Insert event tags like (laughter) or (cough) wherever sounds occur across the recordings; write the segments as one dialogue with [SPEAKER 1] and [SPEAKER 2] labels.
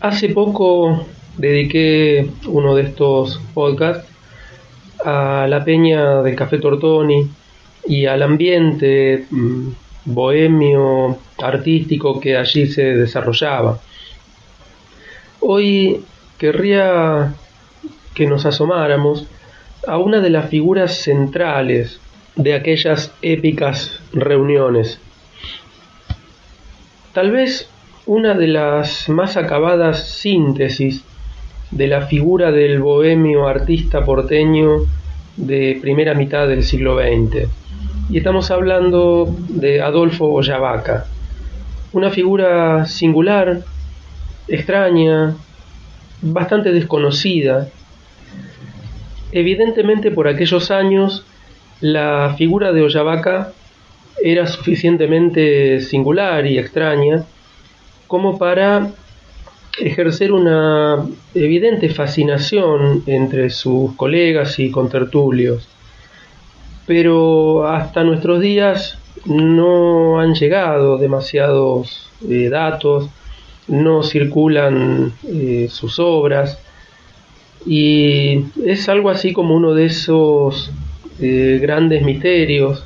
[SPEAKER 1] Hace poco dediqué uno de estos podcasts a la peña del Café Tortoni y al ambiente mm, bohemio artístico que allí se desarrollaba. Hoy querría que nos asomáramos a una de las figuras centrales de aquellas épicas reuniones. Tal vez una de las más acabadas síntesis de la figura del bohemio artista porteño de primera mitad del siglo XX. Y estamos hablando de Adolfo Ollavaca, una figura singular, extraña, bastante desconocida. Evidentemente por aquellos años la figura de Ollavaca era suficientemente singular y extraña como para ejercer una evidente fascinación entre sus colegas y contertulios. Pero hasta nuestros días no han llegado demasiados eh, datos, no circulan eh, sus obras y es algo así como uno de esos eh, grandes misterios,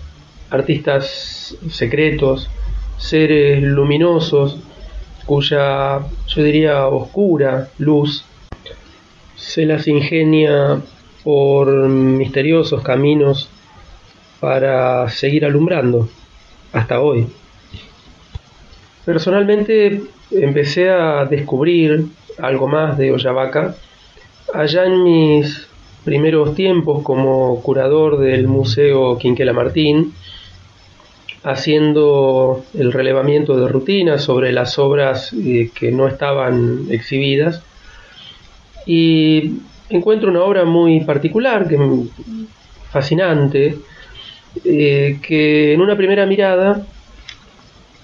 [SPEAKER 1] artistas secretos, seres luminosos, cuya, yo diría, oscura luz se las ingenia por misteriosos caminos para seguir alumbrando hasta hoy. Personalmente empecé a descubrir algo más de Ollavaca allá en mis primeros tiempos como curador del Museo Quinquela Martín haciendo el relevamiento de rutina sobre las obras eh, que no estaban exhibidas. Y encuentro una obra muy particular, que, fascinante, eh, que en una primera mirada,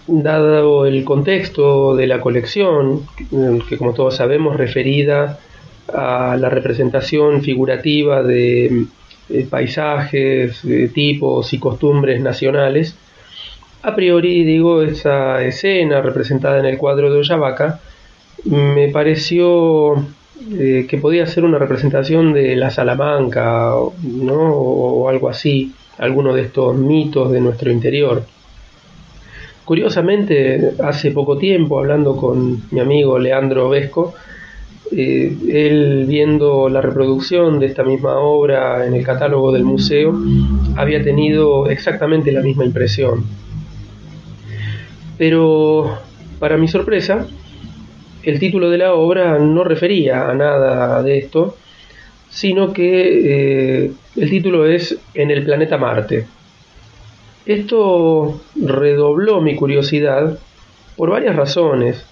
[SPEAKER 1] dado el contexto de la colección, que como todos sabemos referida a la representación figurativa de eh, paisajes, tipos y costumbres nacionales, a priori, digo, esa escena representada en el cuadro de Ollavaca me pareció eh, que podía ser una representación de la Salamanca, ¿no? o algo así, alguno de estos mitos de nuestro interior. Curiosamente, hace poco tiempo, hablando con mi amigo Leandro Vesco, eh, él viendo la reproducción de esta misma obra en el catálogo del museo, había tenido exactamente la misma impresión. Pero, para mi sorpresa, el título de la obra no refería a nada de esto, sino que eh, el título es En el planeta Marte. Esto redobló mi curiosidad por varias razones.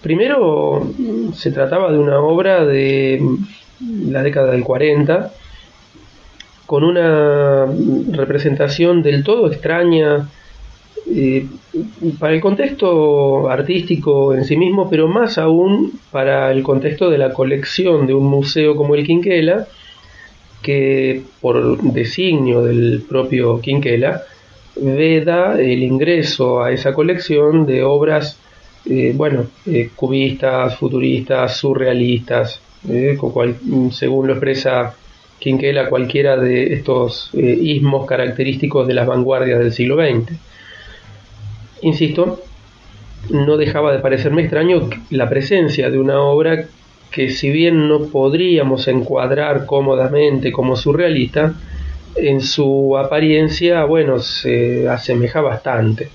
[SPEAKER 1] Primero, se trataba de una obra de la década del 40, con una representación del todo extraña eh, para el contexto artístico en sí mismo, pero más aún para el contexto de la colección de un museo como el Quinquela, que por designio del propio Quinquela veda el ingreso a esa colección de obras, eh, bueno, eh, cubistas, futuristas, surrealistas, según lo expresa Quinquela, cualquiera de estos ismos característicos de las vanguardias del siglo XX. Insisto, no dejaba de parecerme extraño la presencia de una obra que si bien no podríamos encuadrar cómodamente como surrealista, en su apariencia, bueno, se asemeja bastante.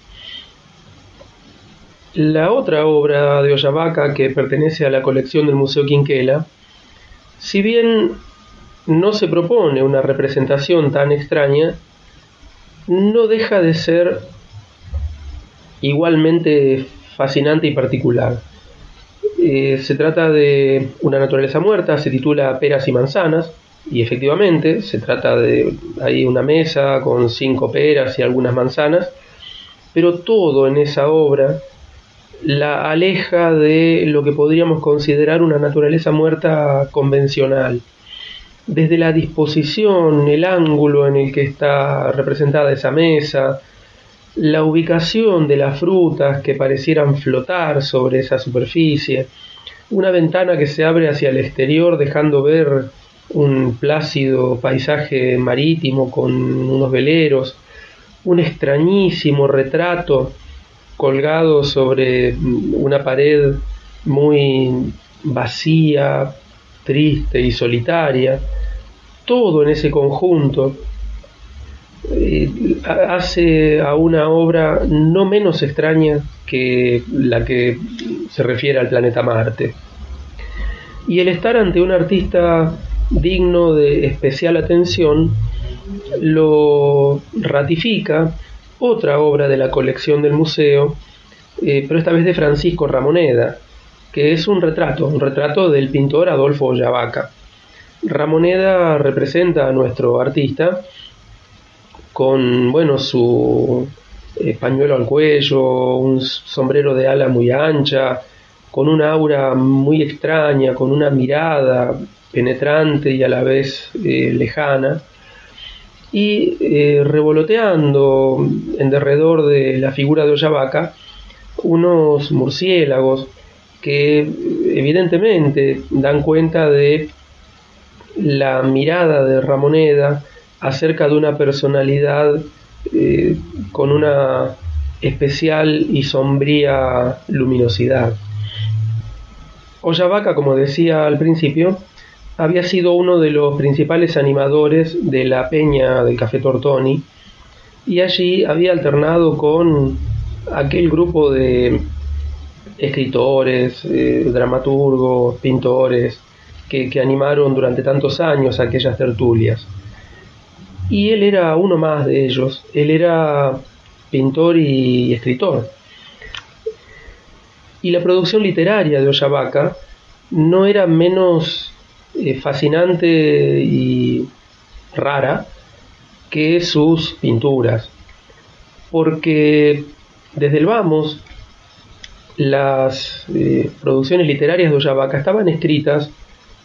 [SPEAKER 1] La otra obra de Ollavaca que pertenece a la colección del Museo Quinquela, si bien no se propone una representación tan extraña, no deja de ser igualmente fascinante y particular. Eh, se trata de una naturaleza muerta, se titula Peras y Manzanas, y efectivamente se trata de ahí una mesa con cinco peras y algunas manzanas, pero todo en esa obra la aleja de lo que podríamos considerar una naturaleza muerta convencional. Desde la disposición, el ángulo en el que está representada esa mesa, la ubicación de las frutas que parecieran flotar sobre esa superficie, una ventana que se abre hacia el exterior dejando ver un plácido paisaje marítimo con unos veleros, un extrañísimo retrato colgado sobre una pared muy vacía, triste y solitaria, todo en ese conjunto hace a una obra no menos extraña que la que se refiere al planeta Marte. Y el estar ante un artista digno de especial atención lo ratifica otra obra de la colección del museo, eh, pero esta vez de Francisco Ramoneda, que es un retrato, un retrato del pintor Adolfo Ollavaca. Ramoneda representa a nuestro artista con, bueno, su pañuelo al cuello, un sombrero de ala muy ancha, con una aura muy extraña, con una mirada penetrante y a la vez eh, lejana. Y eh, revoloteando en derredor de la figura de Ollavaca unos murciélagos que evidentemente dan cuenta de la mirada de Ramoneda acerca de una personalidad eh, con una especial y sombría luminosidad. Ollavaca, como decía al principio, había sido uno de los principales animadores de la peña del Café Tortoni y allí había alternado con aquel grupo de escritores, eh, dramaturgos, pintores que animaron durante tantos años aquellas tertulias. Y él era uno más de ellos, él era pintor y escritor. Y la producción literaria de Ollavaca no era menos eh, fascinante y rara que sus pinturas, porque desde el vamos las eh, producciones literarias de Ollavaca estaban escritas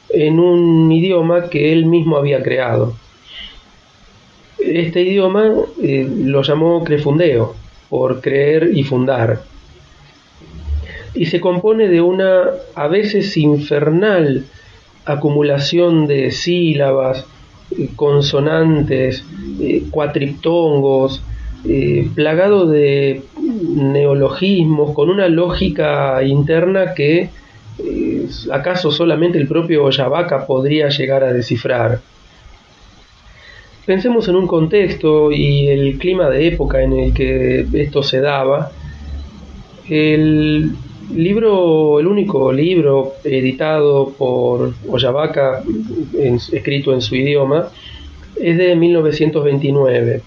[SPEAKER 1] en un idioma que él mismo había creado. Este idioma eh, lo llamó crefundeo, por creer y fundar. Y se compone de una a veces infernal acumulación de sílabas, eh, consonantes, eh, cuatriptongos, plagado de neologismos, con una lógica interna que acaso solamente el propio Ollavaca podría llegar a descifrar. Pensemos en un contexto y el clima de época en el que esto se daba. El libro, el único libro editado por Ollavaca, escrito en su idioma, es de 1929.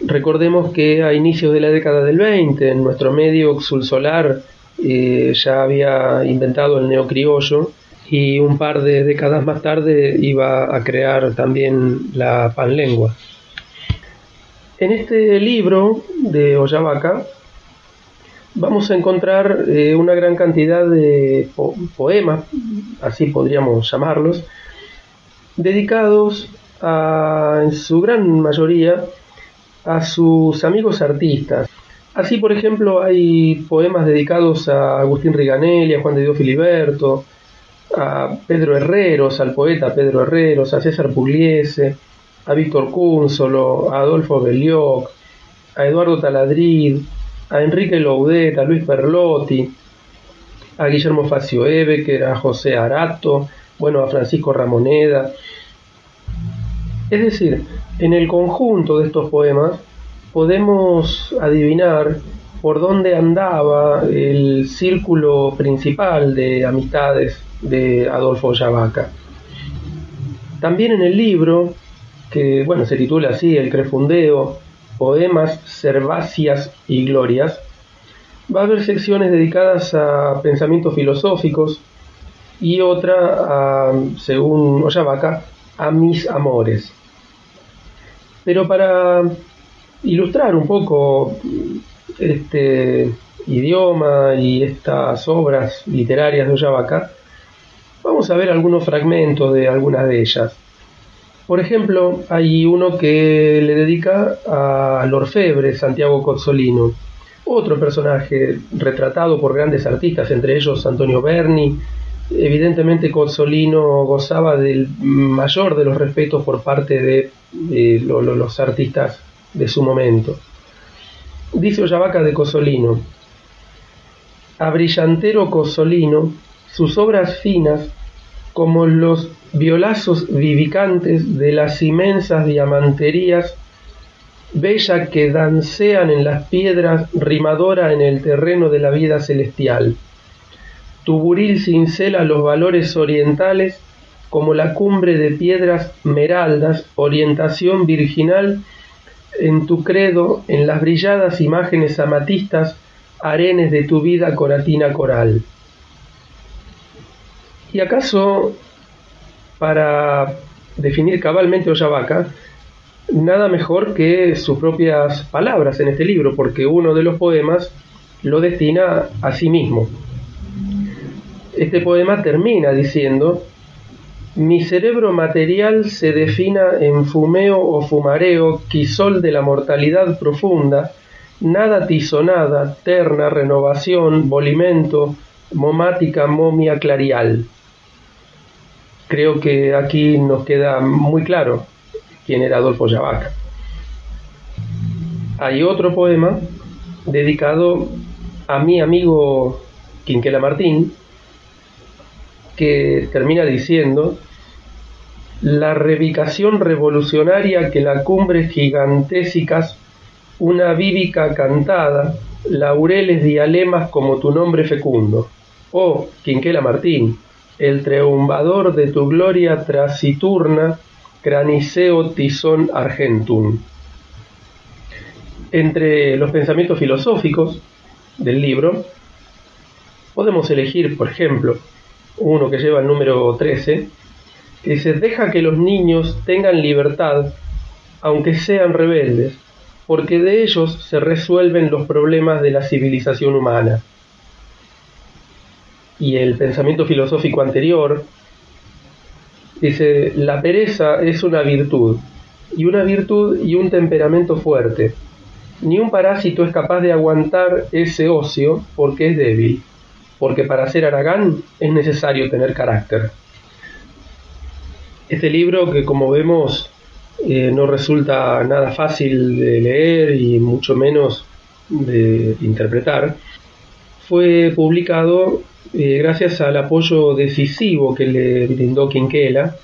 [SPEAKER 1] Recordemos que a inicios de la década del 20, en nuestro medio sulsolar eh, ya había inventado el neocriollo y un par de décadas más tarde iba a crear también la panlengua. En este libro de Ollavaca vamos a encontrar eh, una gran cantidad de poemas, así podríamos llamarlos, dedicados a, en su gran mayoría a sus amigos artistas. Así, por ejemplo, hay poemas dedicados a Agustín Riganelli, a Juan de Dios Filiberto, a Pedro Herreros, al poeta Pedro Herreros, a César Pugliese, a Víctor Cúnsolo, a Adolfo Belioc, a Eduardo Taladrid, a Enrique Loudet, a Luis Perlotti, a Guillermo Facio Ebecker, a José Arato, bueno, a Francisco Ramoneda. Es decir, en el conjunto de estos poemas podemos adivinar por dónde andaba el círculo principal de amistades de Adolfo Yavaca. También en el libro, que bueno, se titula así El Crefundeo, poemas, cervacias y glorias, va a haber secciones dedicadas a pensamientos filosóficos y otra, a, según Ollavaca, a mis amores. Pero para ilustrar un poco este idioma y estas obras literarias de Ollavaca, vamos a ver algunos fragmentos de algunas de ellas. Por ejemplo, hay uno que le dedica al orfebre Santiago Cozzolino, otro personaje retratado por grandes artistas, entre ellos Antonio Berni. Evidentemente Cozzolino gozaba del mayor de los respetos por parte de, los artistas de su momento. Dice Ollavaca de Cozzolino, a brillantero Cozzolino, sus obras finas, como los violazos vivicantes de las inmensas diamanterías, bella que dancean en las piedras, rimadora en el terreno de la vida celestial. Tu buril cincela los valores orientales como la cumbre de piedras meraldas, orientación virginal en tu credo, en las brilladas imágenes amatistas, arenes de tu vida coratina coral. ¿Y acaso para definir cabalmente Ollavaca, nada mejor que sus propias palabras en este libro, porque uno de los poemas lo destina a sí mismo. Este poema termina diciendo, mi cerebro material se defina en fumeo o fumareo, quisol de la mortalidad profunda, nada tizonada, terna, renovación, bolimento, momática, momia clarial creo que aquí nos queda muy claro quién era Adolfo Yavaca. Hay otro poema dedicado a mi amigo Quinquela Martín, que termina diciendo la revicación revolucionaria que la cumbre gigantésicas, una vívica cantada, laureles dialemas como tu nombre fecundo. Oh, Quinquela Martín, el triunvador de tu gloria trasiturna, craniceo tizón argentum. Entre los pensamientos filosóficos del libro, podemos elegir, por ejemplo, uno que lleva el número 13, que dice, deja que los niños tengan libertad, aunque sean rebeldes, porque de ellos se resuelven los problemas de la civilización humana y el pensamiento filosófico anterior, dice, la pereza es una virtud, y una virtud y un temperamento fuerte. Ni un parásito es capaz de aguantar ese ocio porque es débil, porque para ser Aragán es necesario tener carácter. Este libro que como vemos eh, no resulta nada fácil de leer y mucho menos de interpretar, fue publicado eh, gracias al apoyo decisivo que le brindó Quinquela,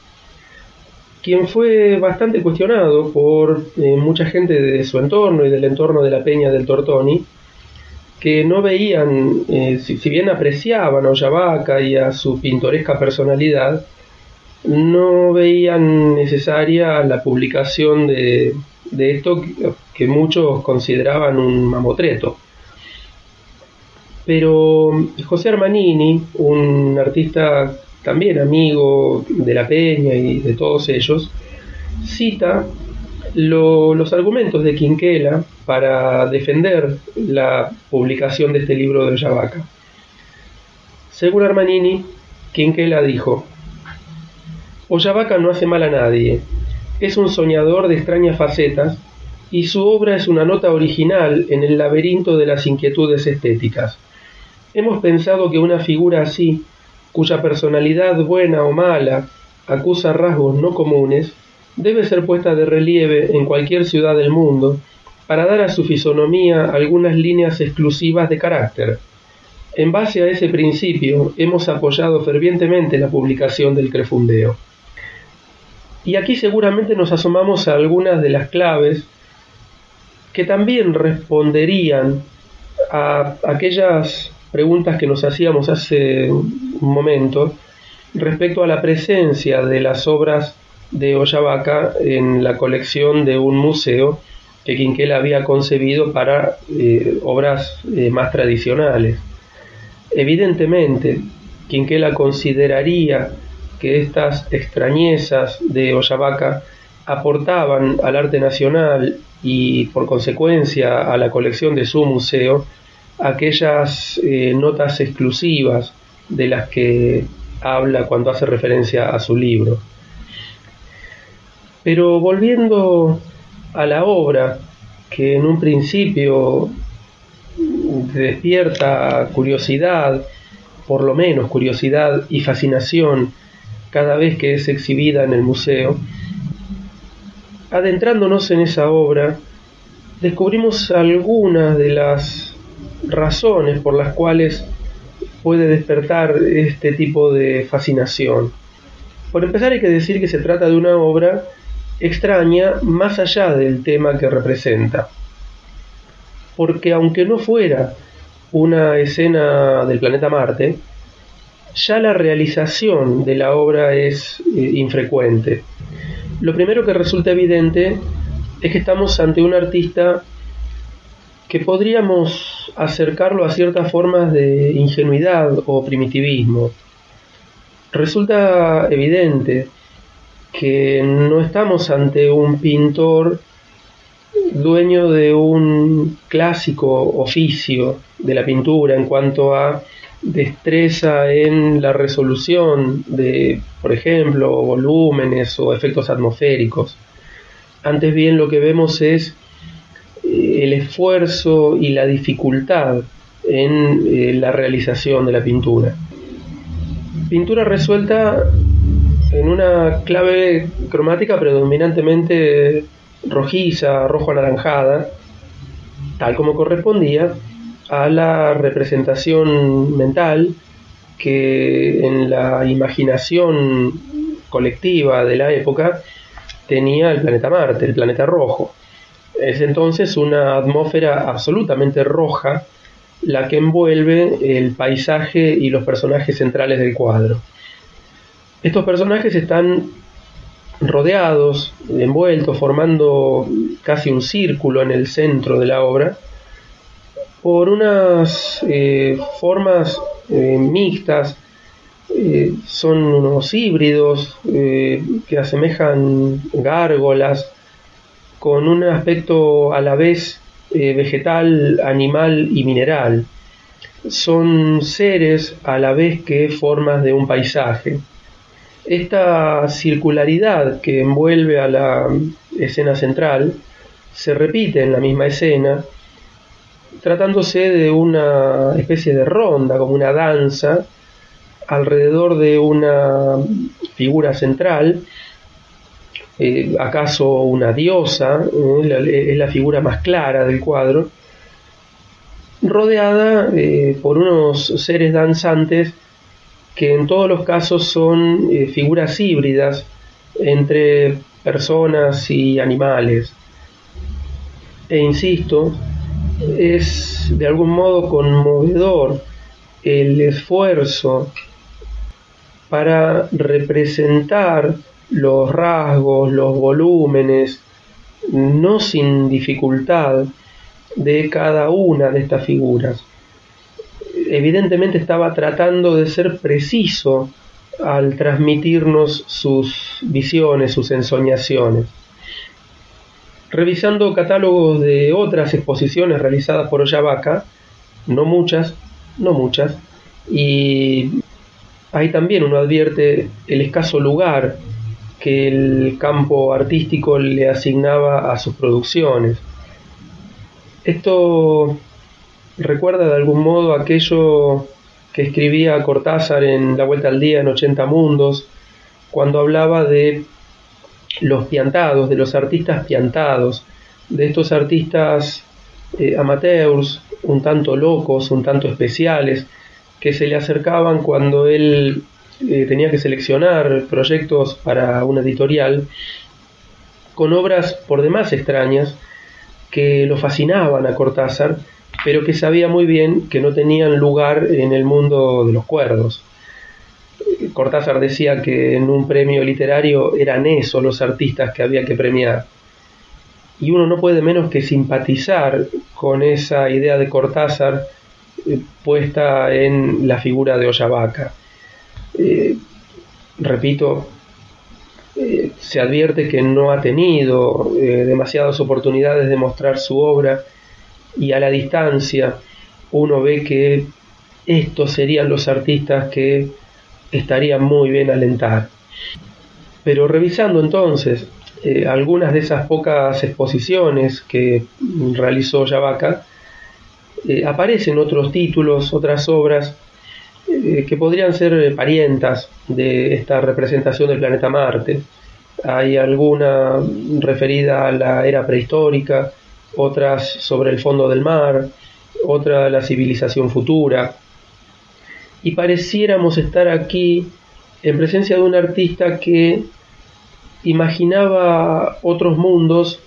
[SPEAKER 1] quien fue bastante cuestionado por eh, mucha gente de su entorno y del entorno de la Peña del Tortoni, que no veían, eh, si, bien apreciaban a Ollavaca y a su pintoresca personalidad, no veían necesaria la publicación de, esto que muchos consideraban un mamotreto. Pero José Armanini, un artista también amigo de la Peña y de todos ellos, cita los argumentos de Quinquela para defender la publicación de este libro de Ollavaca. Según Armanini, Quinquela dijo, Ollavaca no hace mal a nadie, es un soñador de extrañas facetas y su obra es una nota original en el laberinto de las inquietudes estéticas. Hemos pensado que una figura así, cuya personalidad buena o mala acusa rasgos no comunes, debe ser puesta de relieve en cualquier ciudad del mundo para dar a su fisonomía algunas líneas exclusivas de carácter. En base a ese principio hemos apoyado fervientemente la publicación del Crefundeo. Y aquí seguramente nos asomamos a algunas de las claves que también responderían a aquellas preguntas que nos hacíamos hace un momento respecto a la presencia de las obras de Ollavaca en la colección de un museo que Quinquela había concebido para eh, obras eh, más tradicionales. Evidentemente, Quinquela consideraría que estas extrañezas de Ollavaca aportaban al arte nacional y por consecuencia a la colección de su museo aquellas eh, notas exclusivas de las que habla cuando hace referencia a su libro. Pero volviendo a la obra, que en un principio despierta curiosidad, por lo menos curiosidad y fascinación cada vez que es exhibida en el museo, adentrándonos en esa obra, descubrimos algunas de las razones por las cuales puede despertar este tipo de fascinación. Por empezar hay que decir que se trata de una obra extraña más allá del tema que representa. Porque aunque no fuera una escena del planeta Marte, ya la realización de la obra es eh, infrecuente. Lo primero que resulta evidente es que estamos ante un artista que podríamos acercarlo a ciertas formas de ingenuidad o primitivismo. Resulta evidente que no estamos ante un pintor dueño de un clásico oficio de la pintura en cuanto a destreza en la resolución de, por ejemplo, volúmenes o efectos atmosféricos. Antes bien lo que vemos es el esfuerzo y la dificultad en eh, la realización de la pintura. Pintura resuelta en una clave cromática predominantemente rojiza, rojo anaranjada, tal como correspondía a la representación mental que en la imaginación colectiva de la época tenía el planeta Marte, el planeta rojo. Es entonces una atmósfera absolutamente roja la que envuelve el paisaje y los personajes centrales del cuadro. Estos personajes están rodeados, envueltos, formando casi un círculo en el centro de la obra, por unas eh, formas eh, mixtas, eh, son unos híbridos que asemejan gárgolas, con un aspecto a la vez vegetal, animal y mineral. Son seres a la vez que formas de un paisaje. Esta circularidad que envuelve a la escena central se repite en la misma escena, tratándose de una especie de ronda, como una danza, alrededor de una figura central, eh, acaso una diosa, eh, es la figura más clara del cuadro, rodeada eh, por unos seres danzantes que en todos los casos son figuras híbridas entre personas y animales. E insisto, es de algún modo conmovedor el esfuerzo para representar los rasgos, los volúmenes, no sin dificultad, de cada una de estas figuras evidentemente estaba tratando de ser preciso al transmitirnos sus visiones, sus ensoñaciones. Revisando catálogos de otras exposiciones realizadas por Ollavaca, no muchas, no muchas, y ahí también uno advierte el escaso lugar que el campo artístico le asignaba a sus producciones. Esto recuerda de algún modo aquello que escribía Cortázar en La Vuelta al Día en 80 Mundos, cuando hablaba de los piantados, de los artistas piantados, de estos artistas eh, amateurs, un tanto locos, un tanto especiales, que se le acercaban cuando él eh, tenía que seleccionar proyectos para una editorial, con obras por demás extrañas que lo fascinaban a Cortázar pero que sabía muy bien que no tenían lugar en el mundo de los cuerdos. Cortázar decía que en un premio literario eran esos los artistas que había que premiar. y uno no puede menos que simpatizar con esa idea de Cortázar eh, puesta en la figura de Ollavaca. Eh, repito, eh, se advierte que no ha tenido demasiadas oportunidades de mostrar su obra y a la distancia uno ve que estos serían los artistas que estarían muy bien alentar. Pero revisando entonces eh, algunas de esas pocas exposiciones que realizó Yavaca, eh, aparecen otros títulos, otras obras eh, que podrían ser parientas de esta representación del planeta Marte. Hay alguna referida a la era prehistórica, otras sobre el fondo del mar, otra la civilización futura. Y pareciéramos estar aquí en presencia de un artista que imaginaba otros mundos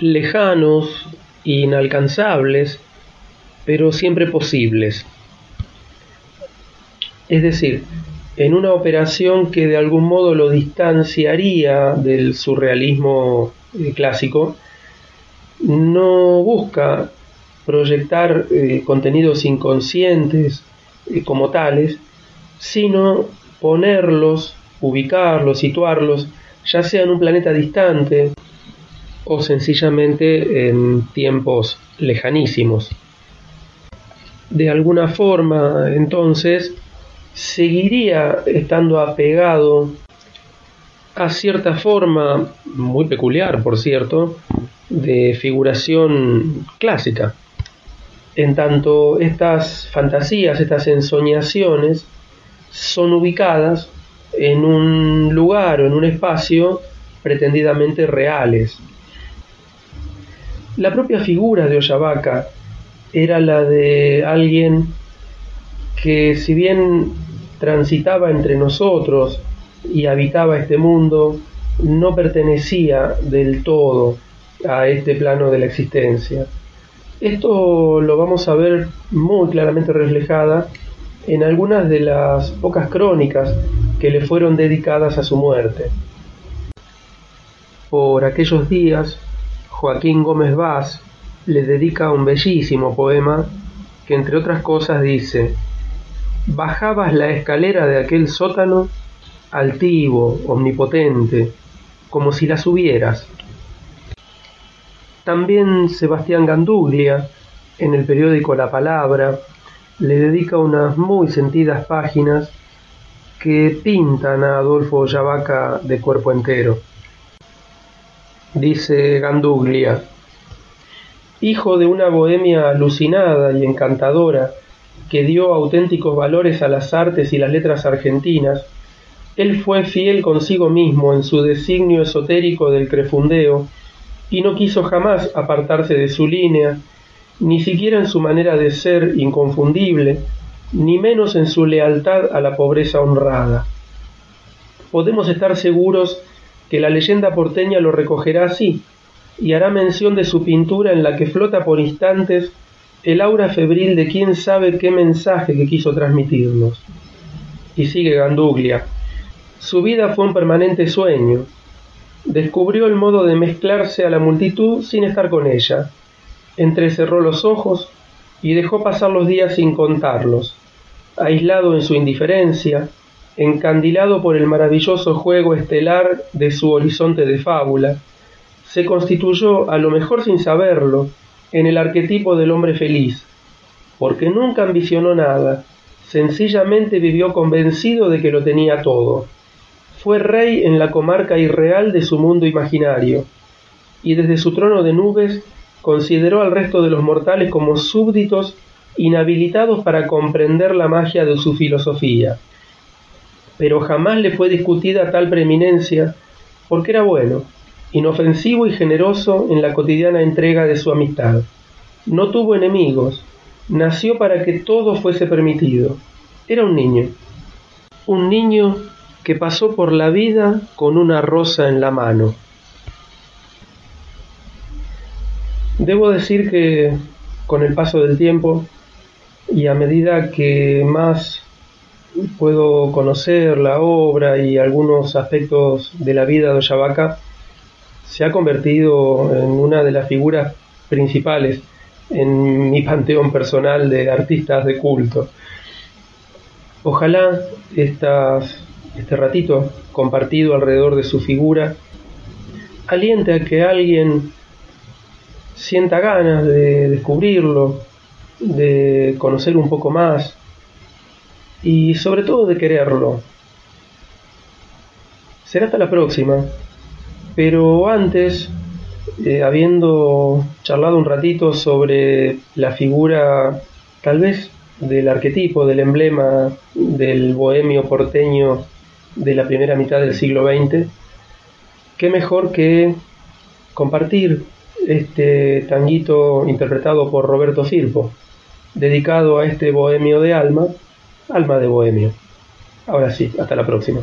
[SPEAKER 1] lejanos, inalcanzables, pero siempre posibles. Es decir, en una operación que de algún modo lo distanciaría del surrealismo eh, clásico, no busca proyectar eh, contenidos inconscientes eh, como tales, sino ponerlos, ubicarlos, situarlos ya sea en un planeta distante o sencillamente en tiempos lejanísimos. De alguna forma, entonces, seguiría estando apegado a cierta forma, muy peculiar por cierto, de figuración clásica. En tanto, estas fantasías, estas ensoñaciones, son ubicadas en un lugar o en un espacio pretendidamente reales. La propia figura de Ollavaca era la de alguien que si bien transitaba entre nosotros y habitaba este mundo, no pertenecía del todo a este plano de la existencia. Esto lo vamos a ver muy claramente reflejada en algunas de las pocas crónicas que le fueron dedicadas a su muerte. Por aquellos días, Joaquín Gómez Vaz le dedica un bellísimo poema que entre otras cosas dice, Bajabas la escalera de aquel sótano, altivo, omnipotente, como si la subieras. También Sebastián Ganduglia, en el periódico La Palabra, le dedica unas muy sentidas páginas que pintan a Adolfo Yavaca de cuerpo entero. Dice Ganduglia, hijo de una bohemia alucinada y encantadora que dio auténticos valores a las artes y las letras argentinas, él fue fiel consigo mismo en su designio esotérico del crefundeo y no quiso jamás apartarse de su línea ni siquiera en su manera de ser inconfundible, ni menos en su lealtad a la pobreza honrada. Podemos estar seguros que la leyenda porteña lo recogerá así, y hará mención de su pintura en la que flota por instantes el aura febril de quién sabe qué mensaje que quiso transmitirnos. Y sigue Ganduglia. Su vida fue un permanente sueño. Descubrió el modo de mezclarse a la multitud sin estar con ella, entrecerró los ojos y dejó pasar los días sin contarlos, aislado en su indiferencia, encandilado por el maravilloso juego estelar de su horizonte de fábula, se constituyó, a lo mejor sin saberlo, en el arquetipo del hombre feliz, porque nunca ambicionó nada, sencillamente vivió convencido de que lo tenía todo. Fue rey en la comarca irreal de su mundo imaginario, y desde su trono de nubes consideró al resto de los mortales como súbditos inhabilitados para comprender la magia de su filosofía. Pero jamás le fue discutida tal preeminencia porque era bueno, inofensivo y generoso en la cotidiana entrega de su amistad. No tuvo enemigos, nació para que todo fuese permitido. Era un niño, un niño que pasó por la vida con una rosa en la mano. Debo decir que con el paso del tiempo y a medida que más puedo conocer la obra y algunos aspectos de la vida de Ollavaca, se ha convertido en una de las figuras principales en mi (laughs) panteón personal de artistas de culto. Ojalá este ratito compartido alrededor de su figura aliente a que alguien sienta ganas de descubrirlo, de conocer un poco más y sobre todo de quererlo. Será hasta la próxima, pero antes, eh, habiendo charlado un ratito sobre la figura tal vez del arquetipo, del emblema del bohemio porteño de la primera mitad del siglo XX, qué mejor que compartir este tanguito interpretado por Roberto Firpo, dedicado a este bohemio de alma, alma de bohemio. Ahora sí, hasta la próxima.